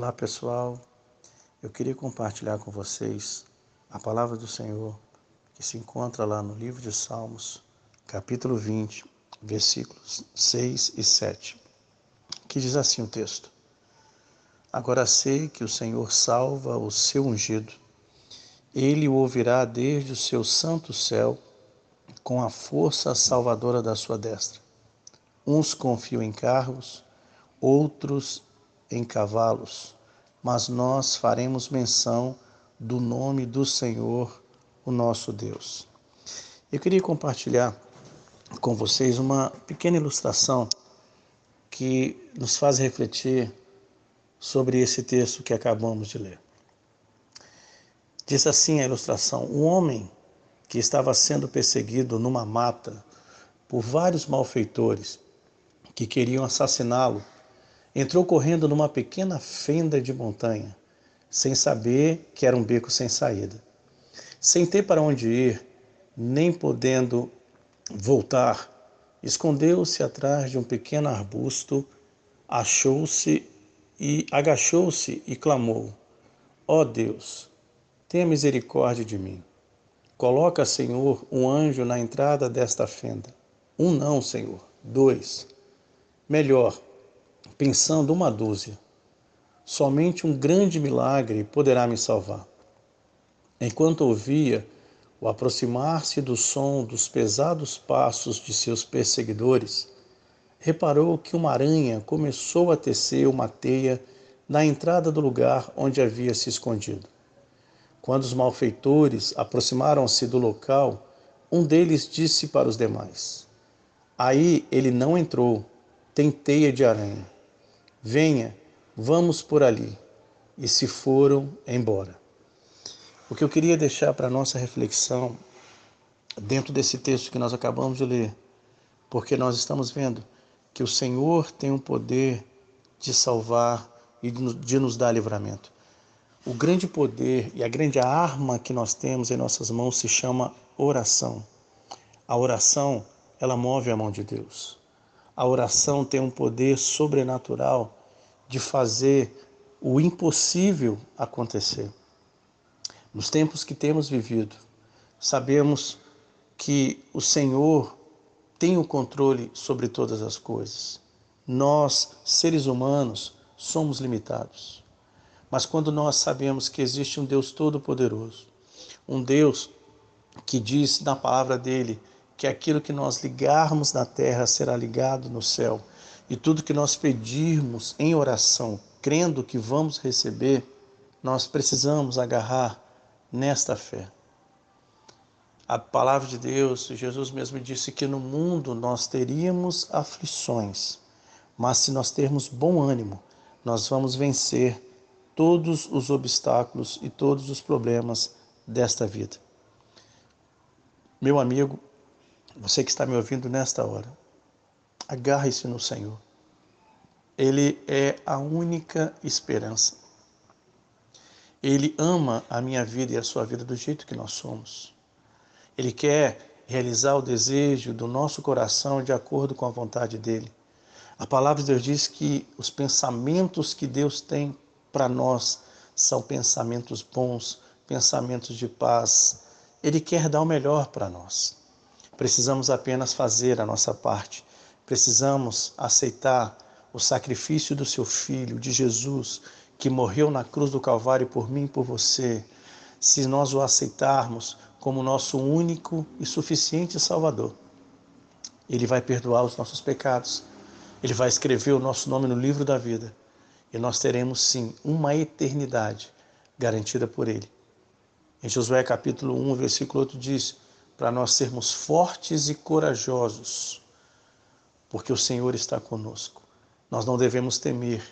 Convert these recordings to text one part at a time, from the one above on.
Olá pessoal, eu queria compartilhar com vocês a palavra do Senhor que se encontra lá no livro de Salmos, capítulo 20, versículos 6 e 7, que diz assim o texto: Agora sei que o Senhor salva o seu ungido, ele o ouvirá desde o seu santo céu, com a força salvadora da sua destra. Uns confiam em carros, outros em cavalos, mas nós faremos menção do nome do Senhor, o nosso Deus. Eu queria compartilhar com vocês uma pequena ilustração que nos faz refletir sobre esse texto que acabamos de ler. Diz assim a ilustração: Um homem que estava sendo perseguido numa mata por vários malfeitores que queriam assassiná-lo Entrou correndo numa pequena fenda de montanha, sem saber que era um beco sem saída. Sem ter para onde ir, nem podendo voltar, escondeu-se atrás de um pequeno arbusto, achou-se e agachou-se e clamou: Ó oh Deus, tenha misericórdia de mim. Coloca, Senhor, um anjo na entrada desta fenda. Um não, Senhor, dois. Melhor, pensando uma dúzia. Somente um grande milagre poderá me salvar. Enquanto ouvia o aproximar-se do som dos pesados passos de seus perseguidores, reparou que uma aranha começou a tecer uma teia na entrada do lugar onde havia se escondido. Quando os malfeitores aproximaram-se do local, um deles disse para os demais: Aí ele não entrou, tem teia de aranha. Venha, vamos por ali. E se foram embora. O que eu queria deixar para nossa reflexão, dentro desse texto que nós acabamos de ler, porque nós estamos vendo que o Senhor tem o poder de salvar e de nos dar livramento. O grande poder e a grande arma que nós temos em nossas mãos se chama oração. A oração, ela move a mão de Deus. A oração tem um poder sobrenatural de fazer o impossível acontecer. Nos tempos que temos vivido, sabemos que o Senhor tem o controle sobre todas as coisas. Nós, seres humanos, somos limitados. Mas quando nós sabemos que existe um Deus todo-poderoso, um Deus que diz na palavra dele que aquilo que nós ligarmos na terra será ligado no céu, e tudo que nós pedirmos em oração, crendo que vamos receber, nós precisamos agarrar nesta fé. A palavra de Deus, Jesus mesmo disse que no mundo nós teríamos aflições, mas se nós termos bom ânimo, nós vamos vencer todos os obstáculos e todos os problemas desta vida. Meu amigo, você que está me ouvindo nesta hora, agarre-se no Senhor. Ele é a única esperança. Ele ama a minha vida e a sua vida do jeito que nós somos. Ele quer realizar o desejo do nosso coração de acordo com a vontade dele. A palavra de Deus diz que os pensamentos que Deus tem para nós são pensamentos bons, pensamentos de paz. Ele quer dar o melhor para nós. Precisamos apenas fazer a nossa parte. Precisamos aceitar o sacrifício do seu filho, de Jesus, que morreu na cruz do Calvário por mim e por você. Se nós o aceitarmos como nosso único e suficiente Salvador, ele vai perdoar os nossos pecados. Ele vai escrever o nosso nome no livro da vida. E nós teremos sim uma eternidade garantida por ele. Em Josué capítulo 1, versículo 8 diz: para nós sermos fortes e corajosos, porque o Senhor está conosco. Nós não devemos temer,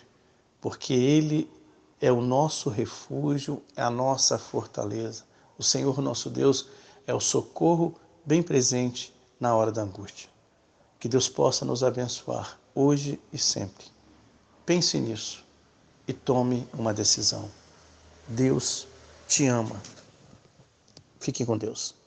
porque Ele é o nosso refúgio, é a nossa fortaleza. O Senhor nosso Deus é o socorro bem presente na hora da angústia. Que Deus possa nos abençoar hoje e sempre. Pense nisso e tome uma decisão. Deus te ama. Fique com Deus.